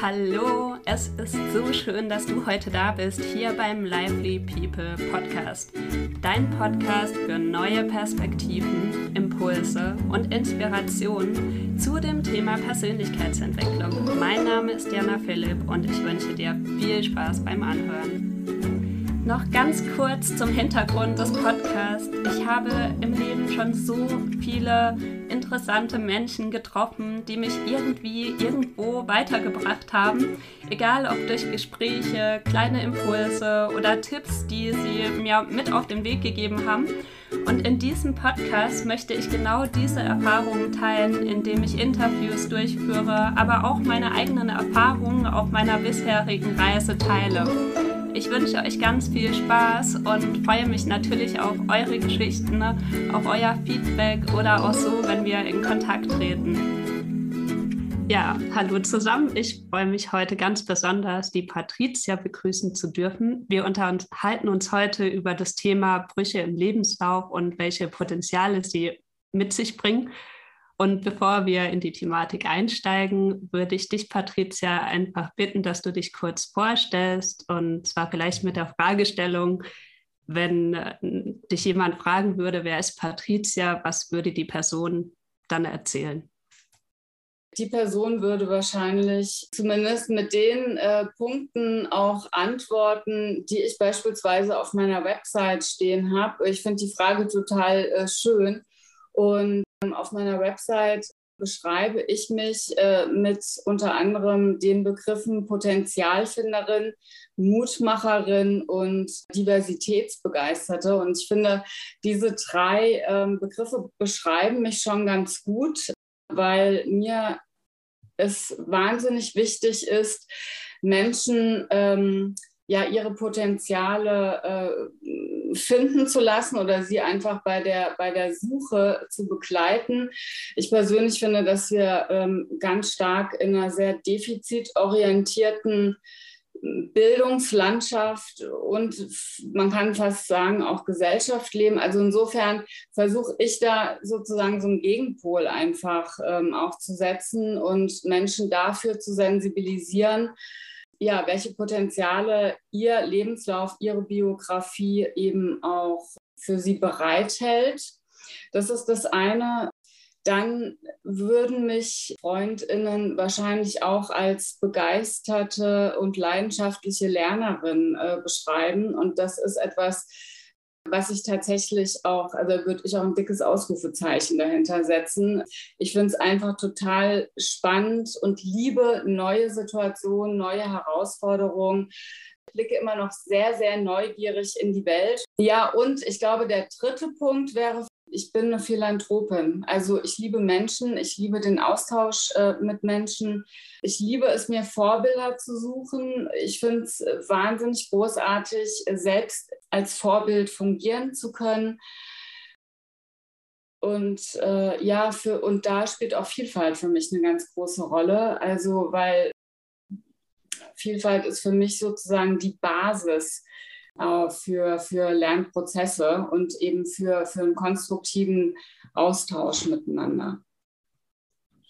Hallo, es ist so schön, dass du heute da bist, hier beim Lively People Podcast. Dein Podcast für neue Perspektiven, Impulse und Inspirationen zu dem Thema Persönlichkeitsentwicklung. Mein Name ist Jana Philipp und ich wünsche dir viel Spaß beim Anhören. Noch ganz kurz zum Hintergrund des Podcasts. Ich habe im Leben schon so viele interessante Menschen getroffen, die mich irgendwie irgendwo weitergebracht haben. Egal ob durch Gespräche, kleine Impulse oder Tipps, die sie mir mit auf den Weg gegeben haben. Und in diesem Podcast möchte ich genau diese Erfahrungen teilen, indem ich Interviews durchführe, aber auch meine eigenen Erfahrungen auf meiner bisherigen Reise teile. Ich wünsche euch ganz viel Spaß und freue mich natürlich auf eure Geschichten, ne? auf euer Feedback oder auch so, wenn wir in Kontakt treten. Ja, hallo zusammen. Ich freue mich heute ganz besonders, die Patricia begrüßen zu dürfen. Wir unterhalten uns heute über das Thema Brüche im Lebenslauf und welche Potenziale sie mit sich bringen. Und bevor wir in die Thematik einsteigen, würde ich dich, Patricia, einfach bitten, dass du dich kurz vorstellst und zwar vielleicht mit der Fragestellung, wenn äh, dich jemand fragen würde, wer ist Patricia, was würde die Person dann erzählen? Die Person würde wahrscheinlich zumindest mit den äh, Punkten auch antworten, die ich beispielsweise auf meiner Website stehen habe. Ich finde die Frage total äh, schön. Und auf meiner Website beschreibe ich mich äh, mit unter anderem den Begriffen Potenzialfinderin, Mutmacherin und Diversitätsbegeisterte. Und ich finde, diese drei ähm, Begriffe beschreiben mich schon ganz gut, weil mir es wahnsinnig wichtig ist, Menschen ähm, ja ihre Potenziale äh, finden zu lassen oder sie einfach bei der, bei der Suche zu begleiten. Ich persönlich finde, dass wir ähm, ganz stark in einer sehr defizitorientierten Bildungslandschaft und man kann fast sagen auch Gesellschaft leben. Also insofern versuche ich da sozusagen so einen Gegenpol einfach ähm, auch zu setzen und Menschen dafür zu sensibilisieren, ja, welche Potenziale Ihr Lebenslauf, Ihre Biografie eben auch für Sie bereithält. Das ist das eine. Dann würden mich Freundinnen wahrscheinlich auch als begeisterte und leidenschaftliche Lernerin äh, beschreiben. Und das ist etwas, was ich tatsächlich auch, also würde ich auch ein dickes Ausrufezeichen dahinter setzen. Ich finde es einfach total spannend und liebe neue Situationen, neue Herausforderungen. Ich blicke immer noch sehr, sehr neugierig in die Welt. Ja, und ich glaube, der dritte Punkt wäre ich bin eine Philanthropin. Also ich liebe Menschen, ich liebe den Austausch äh, mit Menschen. Ich liebe es, mir Vorbilder zu suchen. Ich finde es äh, wahnsinnig großartig, selbst als Vorbild fungieren zu können. Und äh, ja, für, und da spielt auch Vielfalt für mich eine ganz große Rolle. Also, weil Vielfalt ist für mich sozusagen die Basis äh, für, für Lernprozesse und eben für, für einen konstruktiven Austausch miteinander.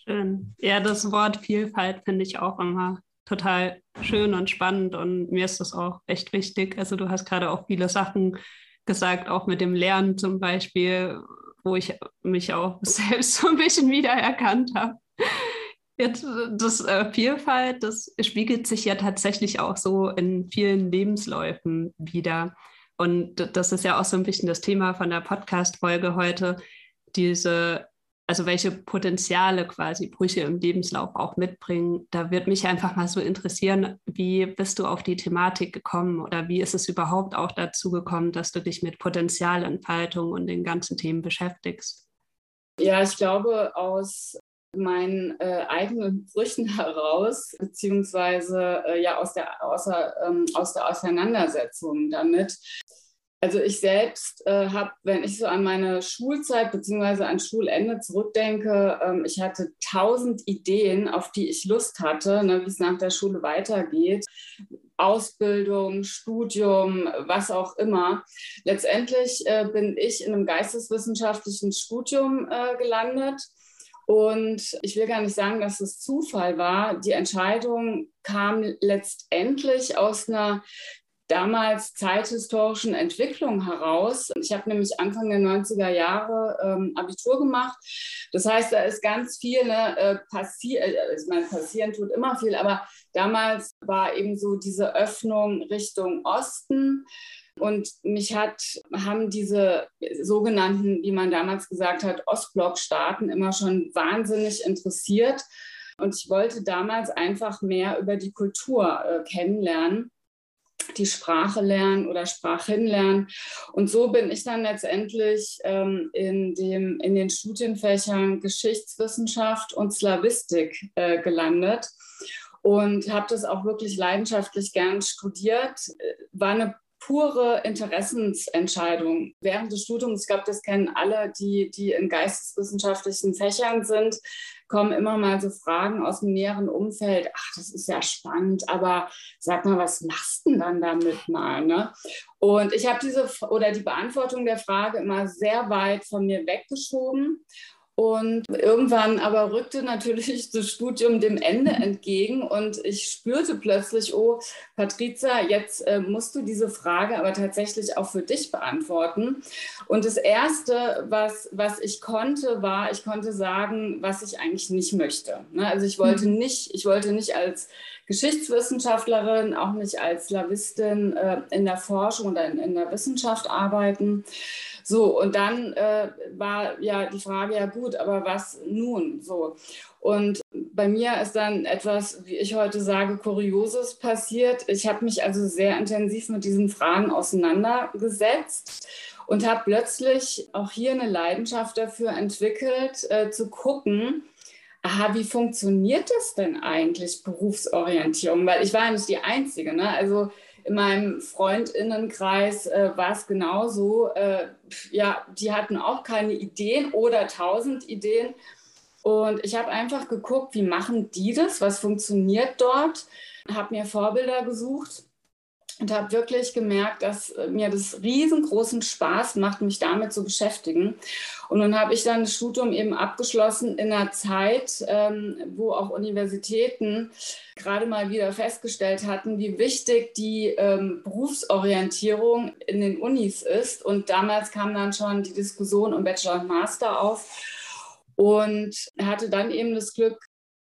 Schön. Ja, das Wort Vielfalt finde ich auch immer total schön und spannend und mir ist das auch echt wichtig. Also du hast gerade auch viele Sachen gesagt, auch mit dem Lernen zum Beispiel, wo ich mich auch selbst so ein bisschen wiedererkannt habe. Jetzt, das äh, Vielfalt, das spiegelt sich ja tatsächlich auch so in vielen Lebensläufen wieder. Und das ist ja auch so ein bisschen das Thema von der Podcast-Folge heute, diese, also welche Potenziale quasi Brüche im Lebenslauf auch mitbringen. Da wird mich einfach mal so interessieren, wie bist du auf die Thematik gekommen oder wie ist es überhaupt auch dazu gekommen, dass du dich mit Potenzialentfaltung und den ganzen Themen beschäftigst? Ja, ich glaube, aus meinen äh, eigenen Brüchen heraus, beziehungsweise äh, ja aus der, außer, ähm, aus der Auseinandersetzung damit. Also ich selbst äh, habe, wenn ich so an meine Schulzeit beziehungsweise an Schulende zurückdenke, ähm, ich hatte tausend Ideen, auf die ich Lust hatte, ne, wie es nach der Schule weitergeht. Ausbildung, Studium, was auch immer. Letztendlich äh, bin ich in einem geisteswissenschaftlichen Studium äh, gelandet Und ich will gar nicht sagen, dass es Zufall war. Die Entscheidung kam letztendlich aus einer damals zeithistorischen Entwicklung heraus. Ich habe nämlich Anfang der 90er Jahre ähm, Abitur gemacht. Das heißt, da ist ganz viel ne, äh, passiert. Äh, ich meine, passieren tut immer viel, aber damals war eben so diese Öffnung Richtung Osten. Und mich hat, haben diese sogenannten, wie man damals gesagt hat, Ostblock-Staaten immer schon wahnsinnig interessiert. Und ich wollte damals einfach mehr über die Kultur äh, kennenlernen die Sprache lernen oder Sprachen lernen. Und so bin ich dann letztendlich ähm, in, dem, in den Studienfächern Geschichtswissenschaft und Slawistik äh, gelandet und habe das auch wirklich leidenschaftlich gern studiert. War eine pure Interessensentscheidung während des Studiums. Ich glaube, das kennen alle, die, die in geisteswissenschaftlichen Fächern sind kommen immer mal so Fragen aus dem näheren Umfeld. Ach, das ist ja spannend, aber sag mal, was machst du denn dann damit mal? Ne? Und ich habe diese oder die Beantwortung der Frage immer sehr weit von mir weggeschoben und irgendwann aber rückte natürlich das Studium dem Ende entgegen und ich spürte plötzlich, oh, Patrizia, jetzt äh, musst du diese Frage aber tatsächlich auch für dich beantworten. Und das Erste, was, was ich konnte, war, ich konnte sagen, was ich eigentlich nicht möchte. Ne? Also ich wollte mhm. nicht, ich wollte nicht als Geschichtswissenschaftlerin, auch nicht als Slavistin äh, in der Forschung oder in, in der Wissenschaft arbeiten so, und dann äh, war ja die Frage, ja gut, aber was nun? So. Und bei mir ist dann etwas, wie ich heute sage, Kurioses passiert. Ich habe mich also sehr intensiv mit diesen Fragen auseinandergesetzt und habe plötzlich auch hier eine Leidenschaft dafür entwickelt, äh, zu gucken, aha, wie funktioniert das denn eigentlich, Berufsorientierung? Weil ich war ja nicht die Einzige. Ne? Also in meinem Freundinnenkreis äh, war es genauso. Äh, ja, die hatten auch keine Ideen oder tausend Ideen. Und ich habe einfach geguckt, wie machen die das, was funktioniert dort, habe mir Vorbilder gesucht und habe wirklich gemerkt, dass äh, mir das riesengroßen Spaß macht, mich damit zu beschäftigen. Und nun habe ich dann das Studium eben abgeschlossen in einer Zeit, ähm, wo auch Universitäten gerade mal wieder festgestellt hatten, wie wichtig die ähm, Berufsorientierung in den Unis ist. Und damals kam dann schon die Diskussion um Bachelor und Master auf und hatte dann eben das Glück,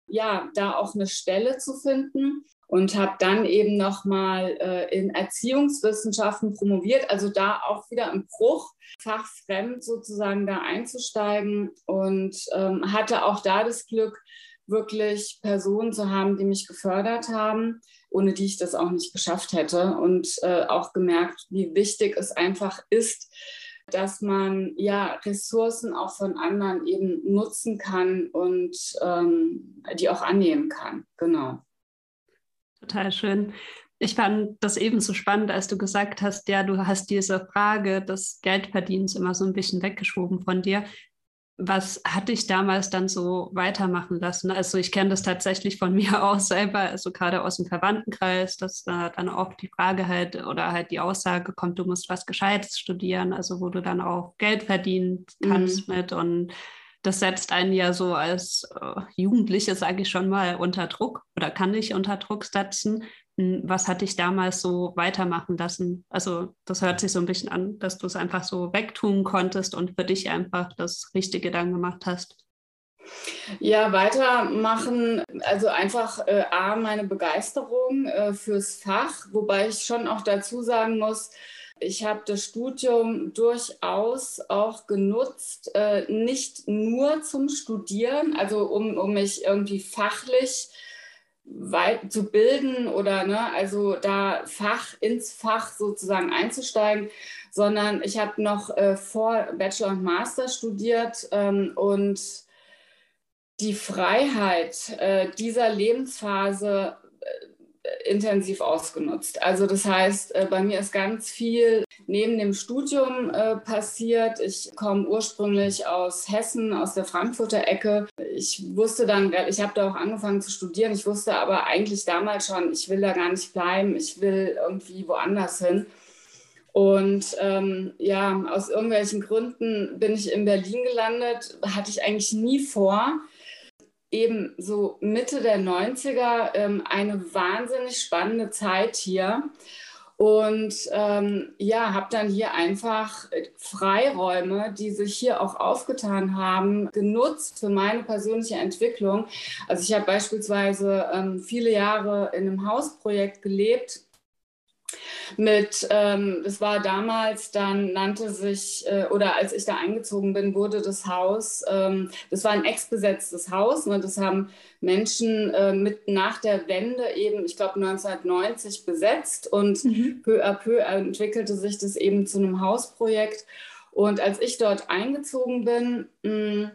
ja, da auch eine Stelle zu finden und habe dann eben nochmal äh, in Erziehungswissenschaften promoviert, also da auch wieder im Bruch, fachfremd sozusagen da einzusteigen und ähm, hatte auch da das Glück, wirklich Personen zu haben, die mich gefördert haben, ohne die ich das auch nicht geschafft hätte und äh, auch gemerkt, wie wichtig es einfach ist, dass man ja Ressourcen auch von anderen eben nutzen kann und ähm, die auch annehmen kann. Genau. Total schön. Ich fand das ebenso spannend, als du gesagt hast, ja, du hast diese Frage des Geldverdienens immer so ein bisschen weggeschoben von dir. Was hat dich damals dann so weitermachen lassen? Also ich kenne das tatsächlich von mir auch selber, also gerade aus dem Verwandtenkreis, dass da dann auch die Frage halt oder halt die Aussage kommt, du musst was Gescheites studieren, also wo du dann auch Geld verdienen kannst mhm. mit und das setzt einen ja so als äh, Jugendliche, sage ich schon mal, unter Druck oder kann dich unter Druck setzen. Hm, was hat dich damals so weitermachen lassen? Also das hört sich so ein bisschen an, dass du es einfach so wegtun konntest und für dich einfach das Richtige dann gemacht hast. Ja, weitermachen, also einfach äh, A, meine Begeisterung äh, fürs Fach, wobei ich schon auch dazu sagen muss, ich habe das Studium durchaus auch genutzt, äh, nicht nur zum Studieren, also um, um mich irgendwie fachlich weit zu bilden oder ne, also da Fach ins Fach sozusagen einzusteigen, sondern ich habe noch äh, vor Bachelor und Master studiert ähm, und die Freiheit äh, dieser Lebensphase intensiv ausgenutzt. Also das heißt, äh, bei mir ist ganz viel neben dem Studium äh, passiert. Ich komme ursprünglich aus Hessen, aus der Frankfurter Ecke. Ich wusste dann, ich habe da auch angefangen zu studieren. Ich wusste aber eigentlich damals schon, ich will da gar nicht bleiben. Ich will irgendwie woanders hin. Und ähm, ja, aus irgendwelchen Gründen bin ich in Berlin gelandet. Hatte ich eigentlich nie vor eben so Mitte der 90er ähm, eine wahnsinnig spannende Zeit hier. Und ähm, ja, habe dann hier einfach Freiräume, die sich hier auch aufgetan haben, genutzt für meine persönliche Entwicklung. Also ich habe beispielsweise ähm, viele Jahre in einem Hausprojekt gelebt mit, ähm, das war damals, dann nannte sich, äh, oder als ich da eingezogen bin, wurde das Haus, ähm, das war ein ex-besetztes Haus, ne, das haben Menschen äh, mit nach der Wende eben, ich glaube 1990 besetzt und mhm. peu à peu entwickelte sich das eben zu einem Hausprojekt. Und als ich dort eingezogen bin, mh,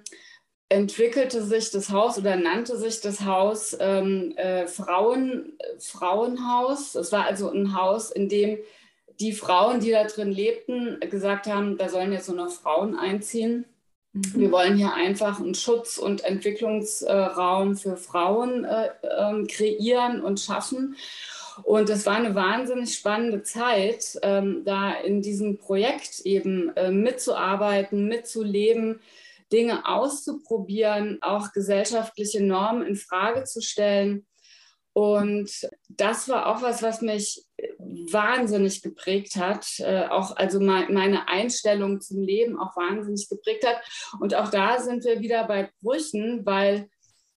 entwickelte sich das Haus oder nannte sich das Haus ähm, äh, Frauen, Frauenhaus. Es war also ein Haus, in dem die Frauen, die da drin lebten, gesagt haben, da sollen jetzt nur noch Frauen einziehen. Mhm. Wir wollen hier einfach einen Schutz- und Entwicklungsraum für Frauen äh, äh, kreieren und schaffen. Und es war eine wahnsinnig spannende Zeit, ähm, da in diesem Projekt eben äh, mitzuarbeiten, mitzuleben, Dinge auszuprobieren, auch gesellschaftliche Normen in Frage zu stellen. Und das war auch was, was mich wahnsinnig geprägt hat, äh, auch also meine Einstellung zum Leben auch wahnsinnig geprägt hat. Und auch da sind wir wieder bei Brüchen, weil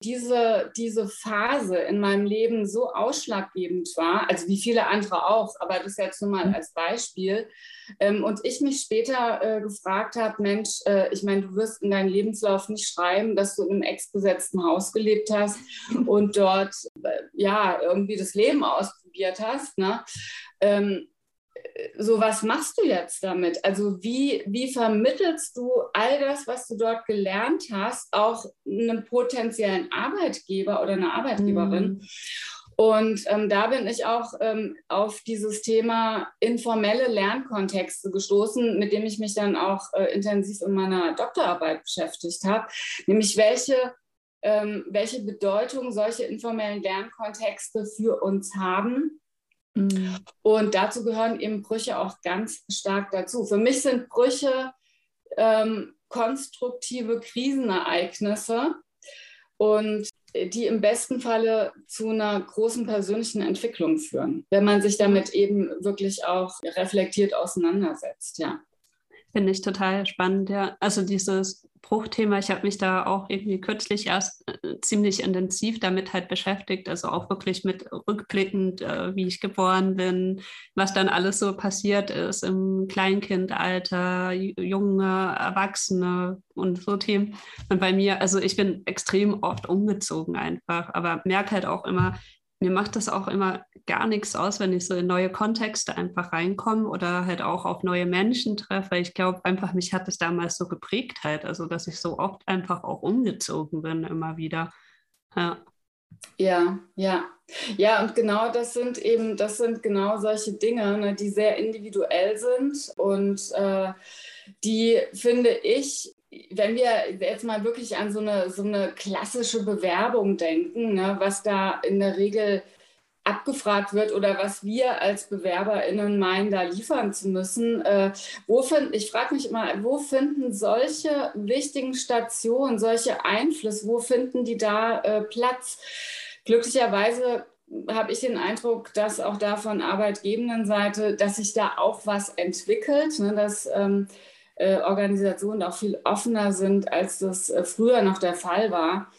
diese, diese Phase in meinem Leben so ausschlaggebend war, also wie viele andere auch, aber das jetzt nur mal mhm. als Beispiel. Ähm, und ich mich später äh, gefragt habe, Mensch, äh, ich meine, du wirst in deinem Lebenslauf nicht schreiben, dass du in einem ex-besetzten Haus gelebt hast und dort äh, ja irgendwie das Leben ausprobiert hast. Ne? Ähm, so was machst du jetzt damit? Also wie, wie vermittelst du all das, was du dort gelernt hast, auch einem potenziellen Arbeitgeber oder einer Arbeitgeberin? Mhm. Und ähm, da bin ich auch ähm, auf dieses Thema informelle Lernkontexte gestoßen, mit dem ich mich dann auch äh, intensiv in meiner Doktorarbeit beschäftigt habe, nämlich welche ähm, welche Bedeutung solche informellen Lernkontexte für uns haben Mhm. Und dazu gehören eben Brüche auch ganz stark dazu. Für mich sind Brüche ähm, konstruktive Krisenereignisse und die im besten Falle zu einer großen persönlichen Entwicklung führen, wenn man sich damit eben wirklich auch reflektiert auseinandersetzt, ja. Finde ich total spannend, ja. Also dieses Bruchthema, ich habe mich da auch irgendwie kürzlich erst äh, ziemlich intensiv damit halt beschäftigt, also auch wirklich mit rückblickend, äh, wie ich geboren bin, was dann alles so passiert ist im Kleinkindalter, junge Erwachsene und so Themen. Und bei mir, also ich bin extrem oft umgezogen einfach, aber merke halt auch immer, mir macht das auch immer gar nichts aus, wenn ich so in neue Kontexte einfach reinkomme oder halt auch auf neue Menschen treffe. Ich glaube einfach, mich hat es damals so geprägt halt, also dass ich so oft einfach auch umgezogen bin immer wieder. Ja. Ja, ja. Ja, und genau das sind eben, das sind genau solche Dinge, ne, die sehr individuell sind und äh, die, finde ich, wenn wir jetzt mal wirklich an so eine, so eine klassische Bewerbung denken, ne, was da in der Regel abgefragt wird oder was wir als BewerberInnen meinen, da liefern zu müssen. Äh, wo find, ich frage mich immer, wo finden solche wichtigen Stationen, solche Einflüsse, wo finden die da äh, Platz? Glücklicherweise habe ich den Eindruck, dass auch da von arbeitgebenden Seite, dass sich da auch was entwickelt, ne, dass ähm, äh, Organisationen auch viel offener sind, als das äh, früher noch der Fall war.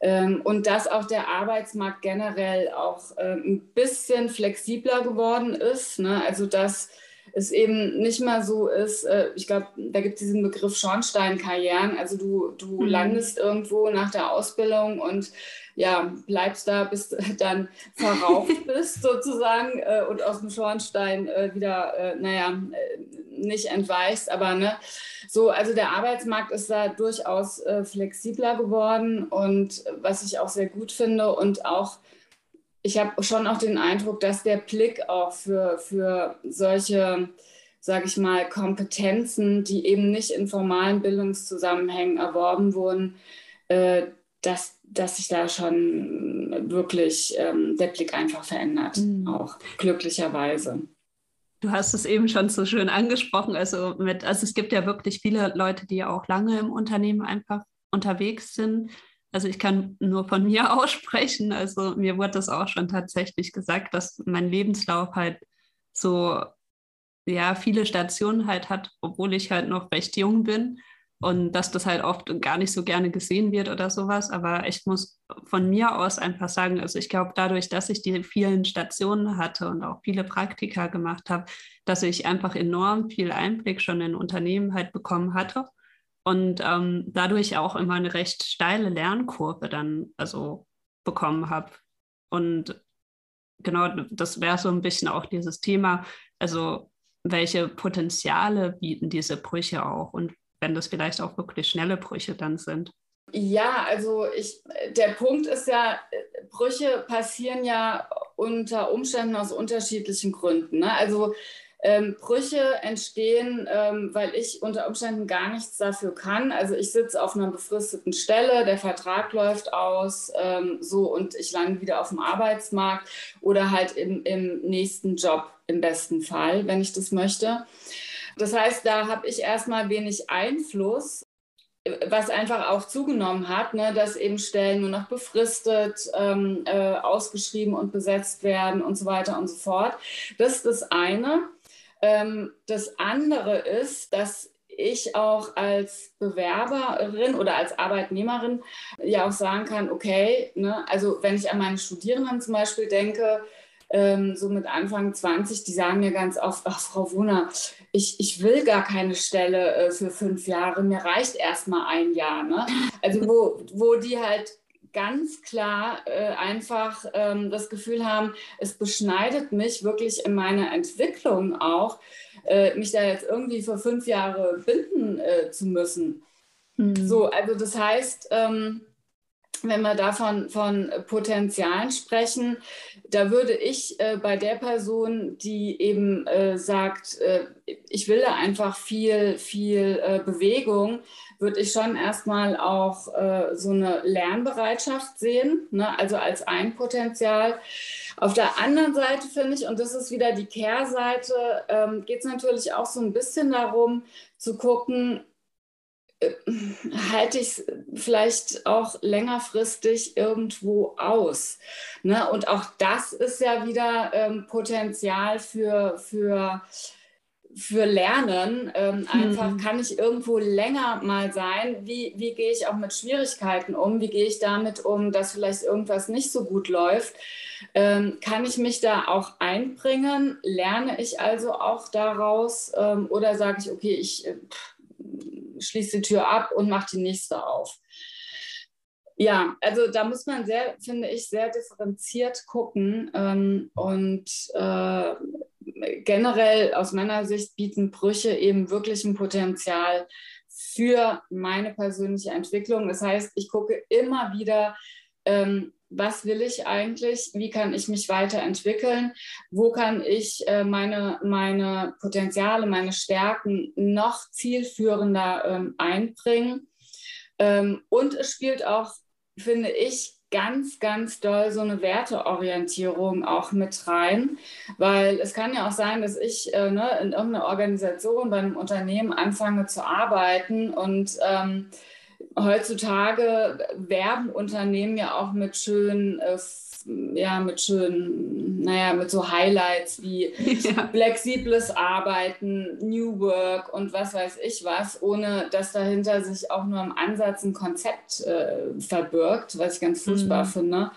Ähm, und dass auch der Arbeitsmarkt generell auch äh, ein bisschen flexibler geworden ist. Ne? Also dass es eben nicht mehr so ist, äh, ich glaube, da gibt es diesen Begriff Schornsteinkarrieren. Also du, du mhm. landest irgendwo nach der Ausbildung und ja, bleibst da, bis du dann verraucht bist sozusagen äh, und aus dem Schornstein äh, wieder, äh, naja, äh, nicht entweichst, aber ne, so, also der Arbeitsmarkt ist da durchaus äh, flexibler geworden und was ich auch sehr gut finde und auch ich habe schon auch den Eindruck, dass der Blick auch für, für solche, sage ich mal, Kompetenzen, die eben nicht in formalen Bildungszusammenhängen erworben wurden, äh, dass, dass sich da schon wirklich ähm, der Blick einfach verändert, mhm. auch glücklicherweise. Du hast es eben schon so schön angesprochen. Also, mit, also es gibt ja wirklich viele Leute, die auch lange im Unternehmen einfach unterwegs sind. Also ich kann nur von mir aussprechen. Also mir wurde das auch schon tatsächlich gesagt, dass mein Lebenslauf halt so ja viele Stationen halt hat, obwohl ich halt noch recht jung bin und dass das halt oft gar nicht so gerne gesehen wird oder sowas. Aber ich muss von mir aus einfach sagen, also ich glaube, dadurch, dass ich die vielen Stationen hatte und auch viele Praktika gemacht habe, dass ich einfach enorm viel Einblick schon in Unternehmen halt bekommen hatte und ähm, dadurch auch immer eine recht steile Lernkurve dann also bekommen habe. Und genau, das wäre so ein bisschen auch dieses Thema, also welche Potenziale bieten diese Brüche auch und wenn das vielleicht auch wirklich schnelle Brüche dann sind. Ja, also ich, der Punkt ist ja, Brüche passieren ja unter Umständen aus unterschiedlichen Gründen. Ne? Also ähm, Brüche entstehen, ähm, weil ich unter Umständen gar nichts dafür kann. Also ich sitze auf einer befristeten Stelle, der Vertrag läuft aus, ähm, so und ich lande wieder auf dem Arbeitsmarkt oder halt im, im nächsten Job im besten Fall, wenn ich das möchte. Das heißt, da habe ich erstmal wenig Einfluss, was einfach auch zugenommen hat, ne, dass eben Stellen nur noch befristet, ähm, äh, ausgeschrieben und besetzt werden und so weiter und so fort. Das ist das eine. Ähm, das andere ist, dass ich auch als Bewerberin oder als Arbeitnehmerin ja auch sagen kann, okay, ne, also wenn ich an meine Studierenden zum Beispiel denke, ähm, so mit Anfang 20, die sagen mir ganz oft, ach Frau Wuner, ich, ich will gar keine Stelle äh, für fünf Jahre, mir reicht erst mal ein Jahr. Ne? Also wo, wo die halt ganz klar äh, einfach ähm, das Gefühl haben, es beschneidet mich wirklich in meiner Entwicklung auch, äh, mich da jetzt irgendwie für fünf Jahre binden äh, zu müssen. Mhm. So, also das heißt, ähm, wenn wir davon von Potenzialen sprechen, da würde ich äh, bei der Person, die eben äh, sagt, äh, ich will da einfach viel, viel äh, Bewegung, würde ich schon erstmal auch äh, so eine Lernbereitschaft sehen, ne? also als ein Potenzial. Auf der anderen Seite finde ich, und das ist wieder die Kehrseite, ähm, geht es natürlich auch so ein bisschen darum zu gucken, halte ich es vielleicht auch längerfristig irgendwo aus. Ne? Und auch das ist ja wieder ähm, Potenzial für, für, für Lernen. Ähm, einfach mhm. kann ich irgendwo länger mal sein. Wie, wie gehe ich auch mit Schwierigkeiten um? Wie gehe ich damit um, dass vielleicht irgendwas nicht so gut läuft? Ähm, kann ich mich da auch einbringen? Lerne ich also auch daraus? Ähm, oder sage ich, okay, ich... Äh, schließt die Tür ab und macht die nächste auf. Ja, also da muss man sehr, finde ich, sehr differenziert gucken. Ähm, und äh, generell aus meiner Sicht bieten Brüche eben wirklich ein Potenzial für meine persönliche Entwicklung. Das heißt, ich gucke immer wieder, ähm, was will ich eigentlich, wie kann ich mich weiterentwickeln, wo kann ich äh, meine, meine Potenziale, meine Stärken noch zielführender ähm, einbringen. Ähm, und es spielt auch, finde ich, ganz, ganz doll so eine Werteorientierung auch mit rein, weil es kann ja auch sein, dass ich äh, ne, in irgendeiner Organisation, bei einem Unternehmen anfange zu arbeiten und ähm, heutzutage werben Unternehmen ja auch mit schönen, äh, ja, mit schönen, naja, mit so Highlights wie ja. flexibles Arbeiten, New Work und was weiß ich was, ohne dass dahinter sich auch nur im Ansatz ein Konzept äh, verbirgt, was ich ganz furchtbar mhm. finde.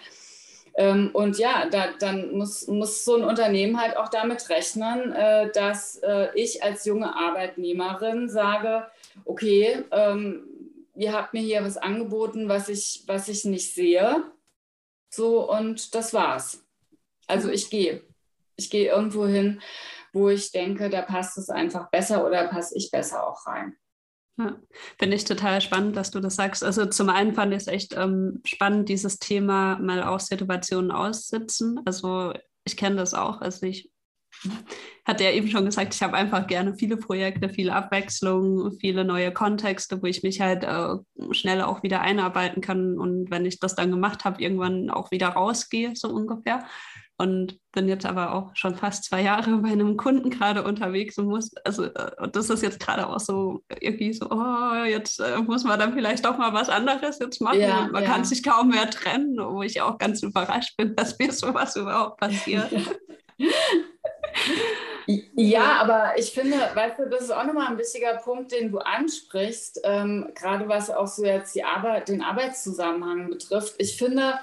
Ähm, und ja, da, dann muss, muss so ein Unternehmen halt auch damit rechnen, äh, dass äh, ich als junge Arbeitnehmerin sage, okay, ähm, ihr habt mir hier was angeboten, was ich, was ich nicht sehe. So, und das war's. Also ich gehe. Ich gehe irgendwo hin, wo ich denke, da passt es einfach besser oder passe ich besser auch rein. Ja, finde ich total spannend, dass du das sagst. Also zum einen fand ich es echt ähm, spannend, dieses Thema mal auch Situationen aussitzen. Also ich kenne das auch. Also ich hat er eben schon gesagt, ich habe einfach gerne viele Projekte, viele Abwechslung, viele neue Kontexte, wo ich mich halt äh, schnell auch wieder einarbeiten kann und wenn ich das dann gemacht habe, irgendwann auch wieder rausgehe, so ungefähr. und bin jetzt aber auch schon fast zwei Jahre bei einem Kunden gerade unterwegs und muss, also äh, das ist jetzt gerade auch so irgendwie so, oh, jetzt äh, muss man dann vielleicht doch mal was anderes jetzt machen ja, man ja. kann sich kaum mehr trennen, wo ich auch ganz überrascht bin, dass mir sowas überhaupt passiert. Ja, aber ich finde, weißt du, das ist auch nochmal ein wichtiger Punkt, den du ansprichst, ähm, gerade was auch so jetzt die Arbeit, den Arbeitszusammenhang betrifft. Ich finde,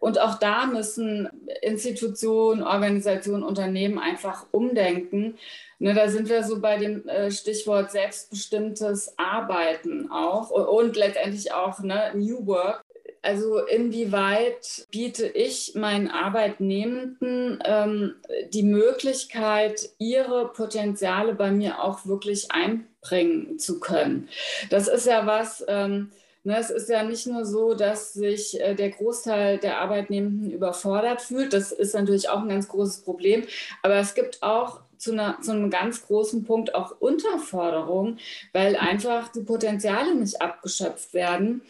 und auch da müssen Institutionen, Organisationen, Unternehmen einfach umdenken. Ne, da sind wir so bei dem äh, Stichwort selbstbestimmtes Arbeiten auch und, und letztendlich auch ne, New Work. Also inwieweit biete ich meinen Arbeitnehmenden ähm, die Möglichkeit, ihre Potenziale bei mir auch wirklich einbringen zu können? Das ist ja was, ähm, ne, es ist ja nicht nur so, dass sich äh, der Großteil der Arbeitnehmenden überfordert fühlt. Das ist natürlich auch ein ganz großes Problem. Aber es gibt auch zu, einer, zu, einem ganz großen Punkt auch Unterforderung, weil einfach die Potenziale nicht abgeschöpft werden.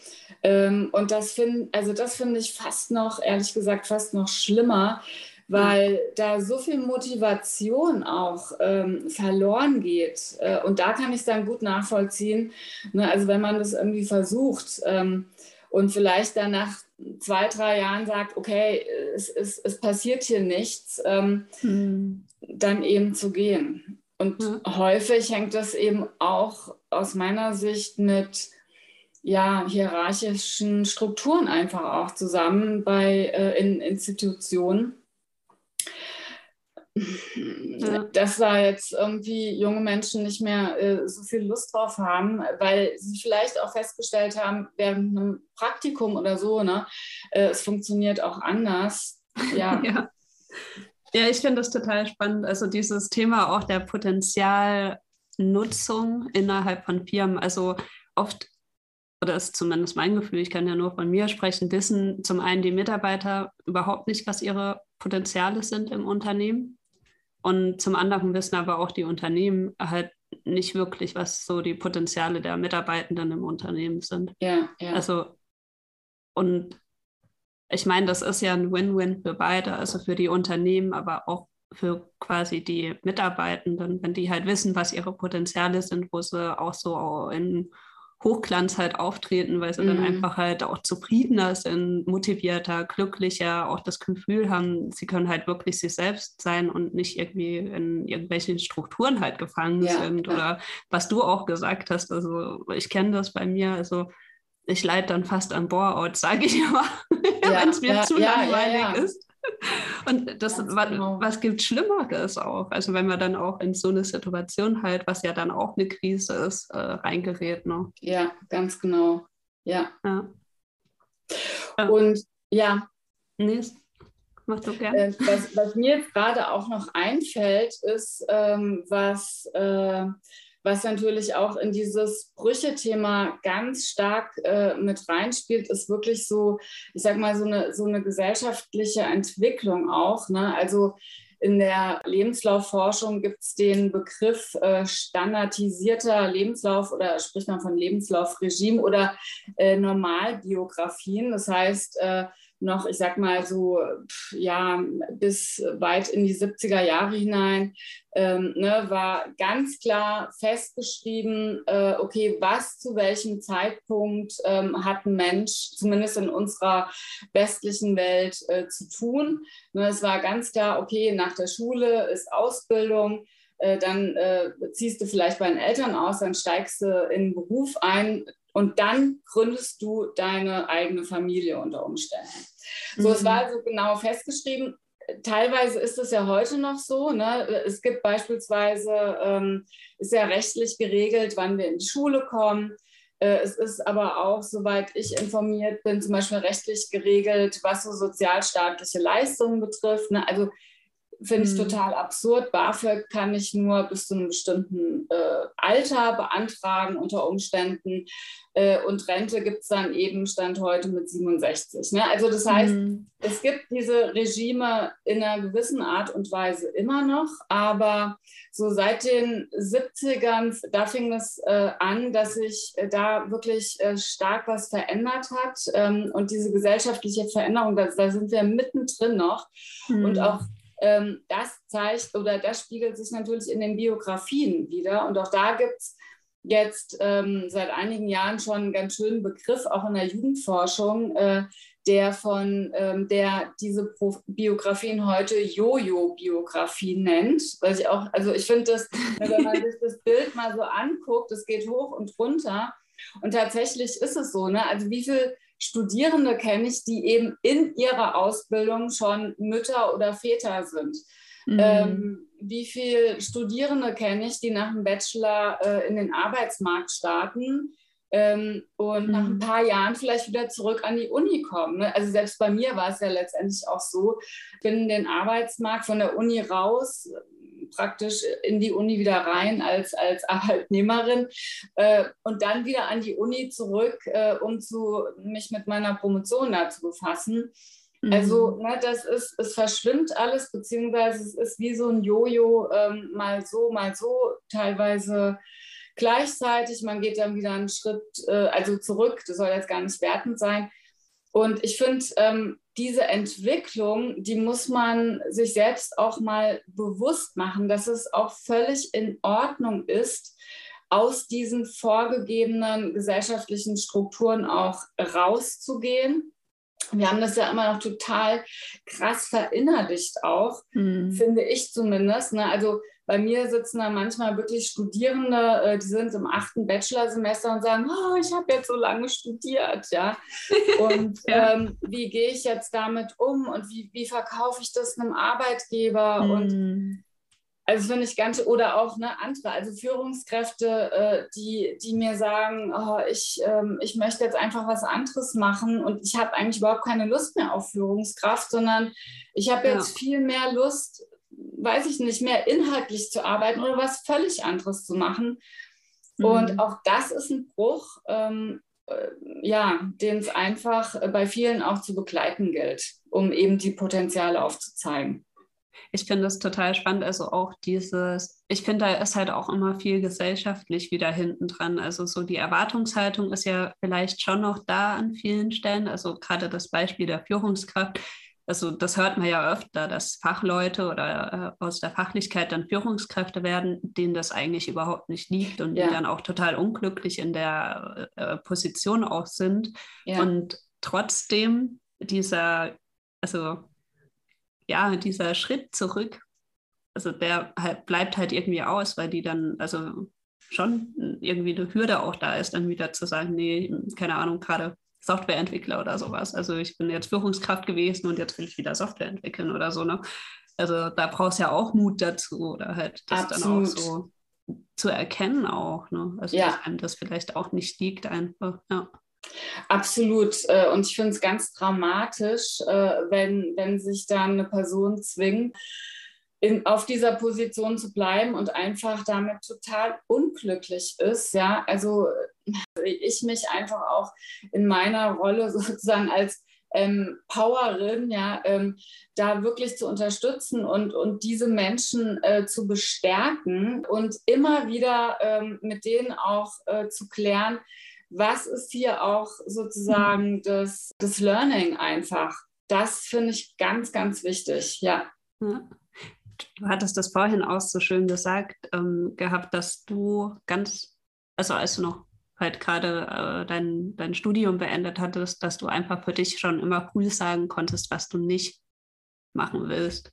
Ähm, und das finde also das ich fast noch, ehrlich gesagt, fast noch schlimmer, weil da so viel Motivation auch ähm, verloren geht. Äh, und da kann ich es dann gut nachvollziehen. Ne? Also wenn man das irgendwie versucht ähm, und vielleicht dann nach zwei, drei Jahren sagt, okay, es, es, es passiert hier nichts, ähm, hm. dann eben zu gehen. Und hm. häufig hängt das eben auch aus meiner Sicht mit ja, hierarchischen Strukturen einfach auch zusammen bei äh, in Institutionen. Ja. Dass da jetzt irgendwie junge Menschen nicht mehr äh, so viel Lust drauf haben, weil sie vielleicht auch festgestellt haben, während einem Praktikum oder so, ne, äh, es funktioniert auch anders. Ja. ja. ja ich finde das total spannend. Also dieses Thema auch der Potenzialnutzung innerhalb von Firmen. Also oft oder ist zumindest mein Gefühl, ich kann ja nur von mir sprechen, wissen zum einen die Mitarbeiter überhaupt nicht, was ihre Potenziale sind im Unternehmen. Und zum anderen wissen aber auch die Unternehmen halt nicht wirklich, was so die Potenziale der Mitarbeitenden im Unternehmen sind. Ja, ja. Also, und ich meine, das ist ja ein Win-Win für beide, also für die Unternehmen, aber auch für quasi die Mitarbeitenden, wenn die halt wissen, was ihre Potenziale sind, wo sie auch so in Hochglanz halt auftreten, weil sie mhm. dann einfach halt auch zufriedener sind, motivierter, glücklicher, auch das Gefühl haben, sie können halt wirklich sich selbst sein und nicht irgendwie in irgendwelchen Strukturen halt gefangen ja, sind. Ja. Oder was du auch gesagt hast, also ich kenne das bei mir, also ich leide dann fast an Bore-out, sage ich immer, ja, wenn es mir zu langweilig ist. Und das, was, genau. was gibt Schlimmeres auch? Also wenn man dann auch in so eine Situation halt, was ja dann auch eine Krise ist, äh, reingerät. Ne? Ja, ganz genau. Ja. ja. Und ja. Nee, mach du gerne. Äh, was, was, mir gerade auch noch einfällt, ist, ähm, was äh, was natürlich auch in dieses Brüche-Thema ganz stark äh, mit reinspielt, ist wirklich so, ich sag mal, so eine, so eine gesellschaftliche Entwicklung auch. Ne? Also in der Lebenslaufforschung gibt es den Begriff äh, standardisierter Lebenslauf oder spricht man von Lebenslaufregime oder äh, Normalbiografien. Das heißt, äh, noch, ich sag mal so, ja, bis weit in die 70er Jahre hinein, ähm, ne, war ganz klar festgeschrieben, äh, okay, was zu welchem Zeitpunkt ähm, hat ein Mensch, zumindest in unserer westlichen Welt, äh, zu tun. Ne, es war ganz klar, okay, nach der Schule ist Ausbildung, äh, dann äh, ziehst du vielleicht bei den Eltern aus, dann steigst du in den Beruf ein, und dann gründest du deine eigene Familie unter Umständen. So, mhm. es war also genau festgeschrieben. Teilweise ist es ja heute noch so. Ne? Es gibt beispielsweise, ähm, ist ja rechtlich geregelt, wann wir in die Schule kommen. Äh, es ist aber auch, soweit ich informiert bin, zum Beispiel rechtlich geregelt, was so sozialstaatliche Leistungen betrifft. Ne? Also finde ich mhm. total absurd. BAföG kann ich nur bis zu einem bestimmten äh, Alter beantragen unter Umständen. Äh, und Rente gibt es dann eben Stand heute mit 67. Ne? Also das heißt, mhm. es gibt diese Regime in einer gewissen Art und Weise immer noch, aber so seit den 70ern, da fing es äh, an, dass sich äh, da wirklich äh, stark was verändert hat. Ähm, und diese gesellschaftliche Veränderung, da, da sind wir mittendrin noch. Mhm. Und auch ähm, das zeigt oder das spiegelt sich natürlich in den Biografien wieder. Und auch da gibt es jetzt ähm, seit einigen Jahren schon einen ganz schönen Begriff, auch in der Jugendforschung, äh, der von ähm, der diese Pro Biografien heute Jojo-Biografie nennt. Weil ich auch, also ich finde das, wenn man sich das Bild mal so anguckt, es geht hoch und runter. Und tatsächlich ist es so, ne? Also wie viele Studierende kenne ich, die eben in ihrer Ausbildung schon Mütter oder Väter sind. Mhm. Ähm, wie viele Studierende kenne ich, die nach dem Bachelor äh, in den Arbeitsmarkt starten ähm, und mhm. nach ein paar Jahren vielleicht wieder zurück an die Uni kommen. Ne? Also selbst bei mir war es ja letztendlich auch so, ich bin in den Arbeitsmarkt von der Uni raus, praktisch in die Uni wieder rein als, als Arbeitnehmerin äh, und dann wieder an die Uni zurück, äh, um zu, mich mit meiner Promotion da zu befassen. Also, mhm. ne, das ist, es verschwimmt alles, beziehungsweise es ist wie so ein Jojo, ähm, mal so, mal so, teilweise gleichzeitig. Man geht dann wieder einen Schritt, äh, also zurück, das soll jetzt gar nicht wertend sein. Und ich finde, ähm, diese Entwicklung, die muss man sich selbst auch mal bewusst machen, dass es auch völlig in Ordnung ist, aus diesen vorgegebenen gesellschaftlichen Strukturen auch rauszugehen. Wir haben das ja immer noch total krass verinnerlicht auch, mhm. finde ich zumindest. Ne? Also bei mir sitzen da manchmal wirklich Studierende, äh, die sind im achten Bachelorsemester und sagen, oh, ich habe jetzt so lange studiert, ja. Und. Ähm, wie gehe ich jetzt damit um und wie, wie verkaufe ich das einem Arbeitgeber? Mm. Und also finde ich ganz, oder auch ne, andere, also Führungskräfte, äh, die, die mir sagen, oh, ich, ähm, ich möchte jetzt einfach was anderes machen und ich habe eigentlich überhaupt keine Lust mehr auf Führungskraft, sondern ich habe jetzt ja. viel mehr Lust, weiß ich nicht, mehr inhaltlich zu arbeiten oder was völlig anderes zu machen. Mhm. Und auch das ist ein Bruch, ähm, äh, ja, den es einfach bei vielen auch zu begleiten gilt, um eben die Potenziale aufzuzeigen. Ich finde das total spannend. Also auch dieses, ich finde, da ist halt auch immer viel gesellschaftlich wieder hinten dran. Also so die Erwartungshaltung ist ja vielleicht schon noch da an vielen Stellen. Also gerade das Beispiel der Führungskraft also das hört man ja öfter, dass Fachleute oder äh, aus der Fachlichkeit dann Führungskräfte werden, denen das eigentlich überhaupt nicht liegt und ja. die dann auch total unglücklich in der äh, Position auch sind. Ja. Und trotzdem dieser, also ja, dieser Schritt zurück, also der halt, bleibt halt irgendwie aus, weil die dann, also schon irgendwie eine Hürde auch da ist, dann wieder zu sagen, nee, keine Ahnung, gerade Softwareentwickler oder sowas. Also ich bin jetzt Führungskraft gewesen und jetzt will ich wieder Software entwickeln oder so. Ne? Also da brauchst du ja auch Mut dazu oder halt das Absolut. dann auch so zu erkennen auch. Ne? Also ja. dass einem das vielleicht auch nicht liegt einfach. Ja. Absolut. Äh, und ich finde es ganz dramatisch, äh, wenn, wenn sich dann eine Person zwingt, in, auf dieser Position zu bleiben und einfach damit total unglücklich ist. Ja, also ich mich einfach auch in meiner Rolle sozusagen als ähm, Powerin, ja, ähm, da wirklich zu unterstützen und, und diese Menschen äh, zu bestärken und immer wieder ähm, mit denen auch äh, zu klären, was ist hier auch sozusagen das, das Learning einfach. Das finde ich ganz, ganz wichtig, ja. ja. Du hattest das vorhin auch so schön gesagt ähm, gehabt, dass du ganz, also als du noch halt gerade äh, dein, dein Studium beendet hattest, dass du einfach für dich schon immer cool sagen konntest, was du nicht machen willst.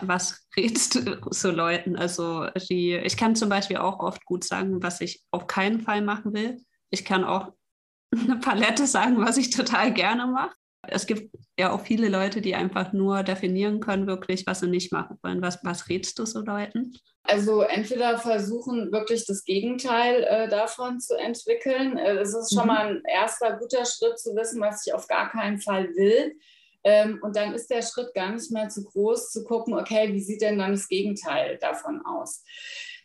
Was, redest du so Leuten? Also die, ich kann zum Beispiel auch oft gut sagen, was ich auf keinen Fall machen will. Ich kann auch eine Palette sagen, was ich total gerne mache es gibt ja auch viele Leute, die einfach nur definieren können, wirklich, was sie nicht machen wollen. Was, was rätst du so Leuten? Also entweder versuchen wirklich das Gegenteil äh, davon zu entwickeln. Äh, es ist schon mhm. mal ein erster guter Schritt zu wissen, was ich auf gar keinen Fall will. Ähm, und dann ist der Schritt gar nicht mehr zu groß, zu gucken, okay, wie sieht denn dann das Gegenteil davon aus?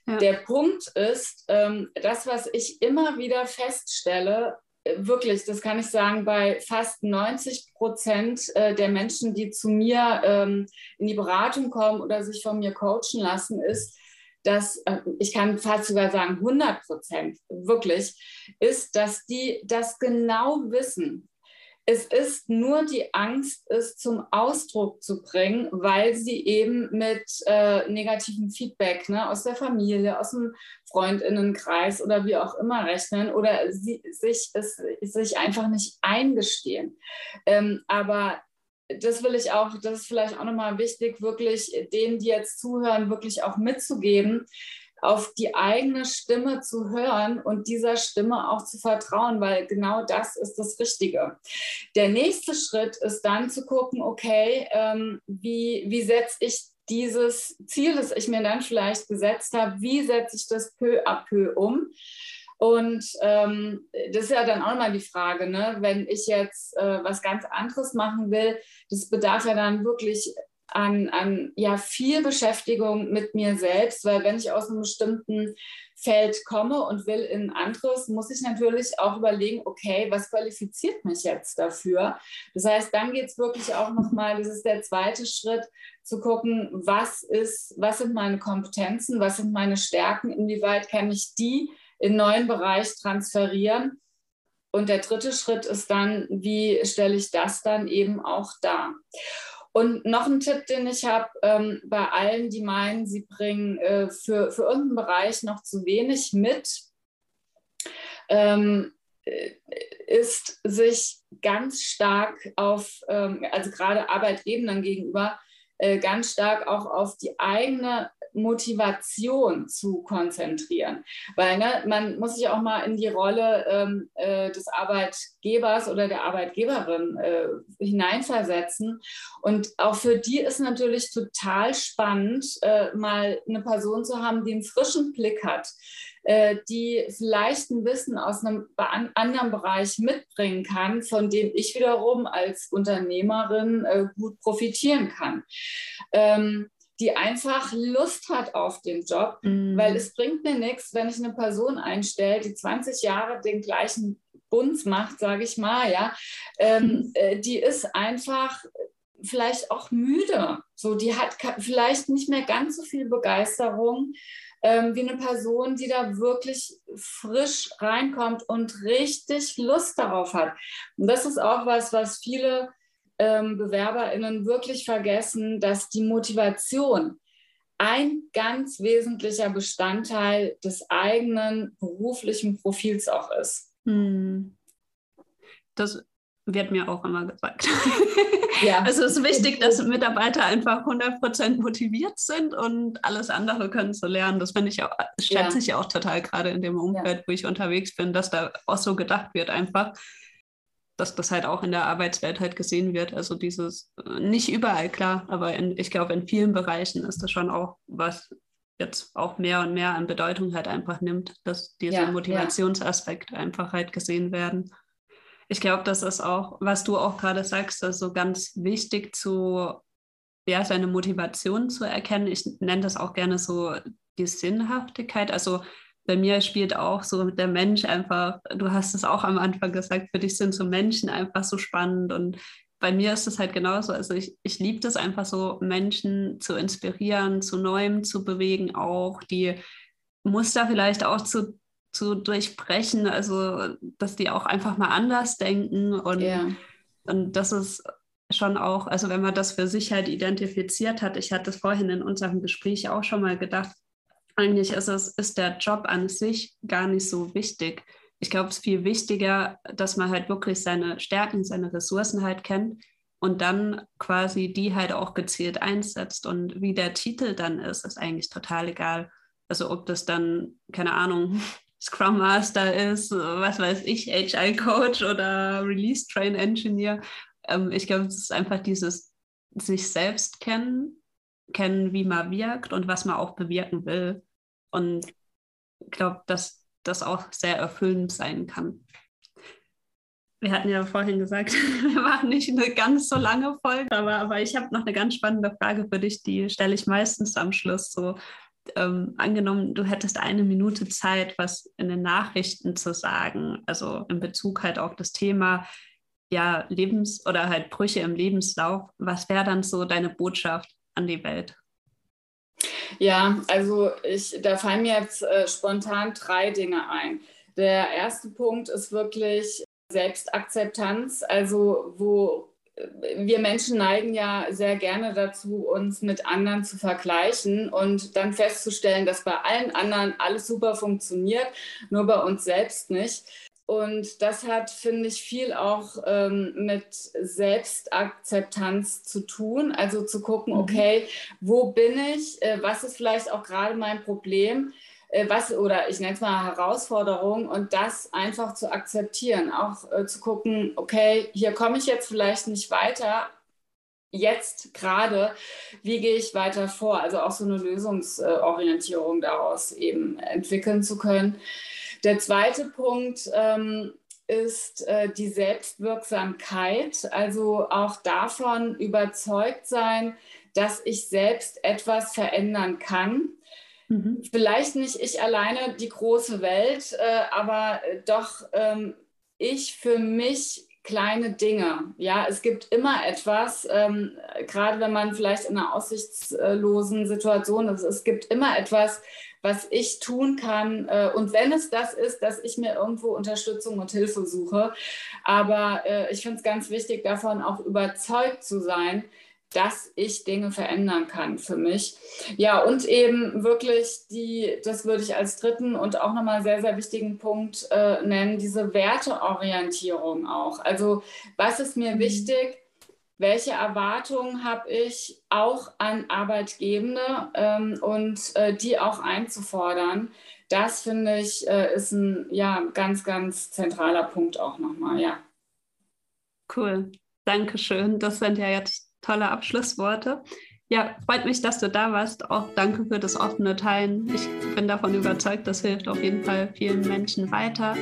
Ja. Der Punkt ist, ähm, das, was ich immer wieder feststelle, wirklich, das kann ich sagen, bei fast 90 Prozent äh, der Menschen, die zu mir ähm, in die Beratung kommen oder sich von mir coachen lassen, ist, dass äh, ich kann fast sogar sagen 100 Prozent wirklich, ist, dass die das genau wissen. Es ist nur die Angst, es zum Ausdruck zu bringen, weil sie eben mit äh, negativem Feedback ne, aus der Familie, aus dem Freundinnenkreis oder wie auch immer rechnen oder sie, sich, es, sich einfach nicht eingestehen. Ähm, aber das will ich auch, das ist vielleicht auch nochmal wichtig, wirklich denen, die jetzt zuhören, wirklich auch mitzugeben, auf die eigene Stimme zu hören und dieser Stimme auch zu vertrauen, weil genau das ist das Richtige. Der nächste Schritt ist dann zu gucken, okay, ähm, wie, wie setze ich dieses Ziel, das ich mir dann vielleicht gesetzt habe, wie setze ich das peu à peu um? Und ähm, das ist ja dann auch mal die Frage, ne? wenn ich jetzt äh, was ganz anderes machen will, das bedarf ja dann wirklich an, an ja, viel Beschäftigung mit mir selbst, weil wenn ich aus einem bestimmten Feld komme und will in ein anderes, muss ich natürlich auch überlegen, okay, was qualifiziert mich jetzt dafür? Das heißt, dann geht es wirklich auch nochmal, das ist der zweite Schritt, zu gucken, was ist, was sind meine Kompetenzen, was sind meine Stärken, inwieweit kann ich die in neuen Bereich transferieren. Und der dritte Schritt ist dann, wie stelle ich das dann eben auch dar? Und noch ein Tipp, den ich habe ähm, bei allen, die meinen, sie bringen äh, für, für irgendeinen Bereich noch zu wenig mit, ähm, äh, ist sich ganz stark auf, ähm, also gerade Arbeitgebern gegenüber, äh, ganz stark auch auf die eigene Motivation zu konzentrieren. Weil ne, man muss sich auch mal in die Rolle ähm, äh, des Arbeitgebers oder der Arbeitgeberin äh, hineinversetzen. Und auch für die ist natürlich total spannend, äh, mal eine Person zu haben, die einen frischen Blick hat äh, die vielleicht ein Wissen aus einem anderen Bereich mitbringen kann, von dem ich wiederum als Unternehmerin äh, gut profitieren kann. Ähm, die einfach Lust hat auf den Job, mhm. weil es bringt mir nichts, wenn ich eine Person einstelle, die 20 Jahre den gleichen Bunz macht, sage ich mal, ja, ähm, äh, die ist einfach vielleicht auch müde. So, die hat vielleicht nicht mehr ganz so viel Begeisterung ähm, wie eine Person, die da wirklich frisch reinkommt und richtig Lust darauf hat. Und das ist auch was, was viele ähm, BewerberInnen wirklich vergessen, dass die Motivation ein ganz wesentlicher Bestandteil des eigenen beruflichen Profils auch ist. Hm. Das wird mir auch immer gesagt. Ja. Also es ist wichtig, dass Mitarbeiter einfach 100% motiviert sind und alles andere können zu lernen. Das finde ich auch, schätze ja. ich auch total gerade in dem Umfeld, ja. wo ich unterwegs bin, dass da auch so gedacht wird einfach dass das halt auch in der Arbeitswelt halt gesehen wird. Also dieses, äh, nicht überall klar, aber in, ich glaube, in vielen Bereichen ist das schon auch was jetzt auch mehr und mehr an Bedeutung halt einfach nimmt, dass diese Motivationsaspekte einfach halt gesehen werden. Ich glaube, das ist auch, was du auch gerade sagst, also ganz wichtig zu, ja, seine Motivation zu erkennen. Ich nenne das auch gerne so die Sinnhaftigkeit. Also bei mir spielt auch so der Mensch einfach, du hast es auch am Anfang gesagt, für dich sind so Menschen einfach so spannend und bei mir ist es halt genauso. Also ich, ich liebe das einfach so, Menschen zu inspirieren, zu Neuem zu bewegen, auch die Muster vielleicht auch zu, zu durchbrechen, also dass die auch einfach mal anders denken und, yeah. und das ist schon auch, also wenn man das für sich halt identifiziert hat, ich hatte es vorhin in unserem Gespräch auch schon mal gedacht, eigentlich ist, es, ist der Job an sich gar nicht so wichtig. Ich glaube, es ist viel wichtiger, dass man halt wirklich seine Stärken, seine Ressourcen halt kennt und dann quasi die halt auch gezielt einsetzt. Und wie der Titel dann ist, ist eigentlich total egal. Also ob das dann, keine Ahnung, Scrum Master ist, was weiß ich, HI Coach oder Release Train Engineer. Ähm, ich glaube, es ist einfach dieses sich selbst kennen kennen, wie man wirkt und was man auch bewirken will. Und ich glaube, dass das auch sehr erfüllend sein kann. wir hatten ja vorhin gesagt, wir machen nicht eine ganz so lange Folge, aber, aber ich habe noch eine ganz spannende Frage für dich, die stelle ich meistens am Schluss so. Ähm, angenommen, du hättest eine Minute Zeit, was in den Nachrichten zu sagen, also in Bezug halt auf das Thema ja, Lebens- oder halt Brüche im Lebenslauf, was wäre dann so deine Botschaft an die Welt? Ja, also ich, da fallen mir jetzt äh, spontan drei Dinge ein. Der erste Punkt ist wirklich Selbstakzeptanz, also wo wir Menschen neigen ja sehr gerne dazu, uns mit anderen zu vergleichen und dann festzustellen, dass bei allen anderen alles super funktioniert, nur bei uns selbst nicht. Und das hat, finde ich, viel auch ähm, mit Selbstakzeptanz zu tun. Also zu gucken, mhm. okay, wo bin ich? Äh, was ist vielleicht auch gerade mein Problem? Äh, was, oder ich nenne es mal Herausforderung und das einfach zu akzeptieren. Auch äh, zu gucken, okay, hier komme ich jetzt vielleicht nicht weiter, jetzt gerade, wie gehe ich weiter vor? Also auch so eine Lösungsorientierung daraus eben entwickeln zu können. Der zweite Punkt ähm, ist äh, die Selbstwirksamkeit, also auch davon überzeugt sein, dass ich selbst etwas verändern kann. Mhm. Vielleicht nicht ich alleine die große Welt, äh, aber doch ähm, ich für mich kleine Dinge. Ja, es gibt immer etwas, ähm, gerade wenn man vielleicht in einer aussichtslosen Situation ist, es gibt immer etwas, was ich tun kann. Äh, und wenn es das ist, dass ich mir irgendwo Unterstützung und Hilfe suche. Aber äh, ich finde es ganz wichtig, davon auch überzeugt zu sein, dass ich Dinge verändern kann für mich. Ja, und eben wirklich die, das würde ich als dritten und auch nochmal sehr, sehr wichtigen Punkt äh, nennen, diese Werteorientierung auch. Also was ist mir mhm. wichtig? welche Erwartungen habe ich auch an Arbeitgebende ähm, und äh, die auch einzufordern. Das finde ich äh, ist ein ja, ganz, ganz zentraler Punkt auch nochmal, ja. Cool, Dankeschön. Das sind ja jetzt tolle Abschlussworte. Ja, freut mich, dass du da warst. Auch danke für das offene Teilen. Ich bin davon überzeugt, das hilft auf jeden Fall vielen Menschen weiter.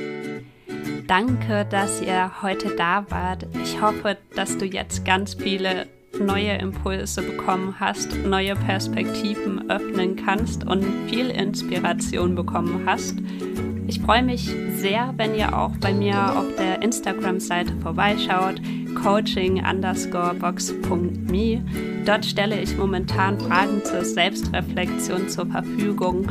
Danke, dass ihr heute da wart. Ich hoffe, dass du jetzt ganz viele neue Impulse bekommen hast, neue Perspektiven öffnen kannst und viel Inspiration bekommen hast. Ich freue mich sehr, wenn ihr auch bei mir auf der Instagram-Seite vorbeischaut, coaching underscore box.me. Dort stelle ich momentan Fragen zur Selbstreflexion zur Verfügung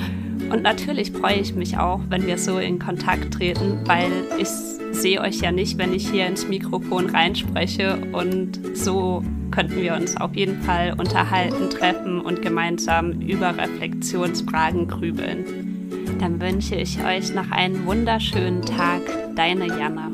und natürlich freue ich mich auch, wenn wir so in Kontakt treten, weil ich sehe euch ja nicht, wenn ich hier ins Mikrofon reinspreche. Und so könnten wir uns auf jeden Fall unterhalten, treffen und gemeinsam über Reflexionsfragen grübeln. Dann wünsche ich euch noch einen wunderschönen Tag. Deine Jana.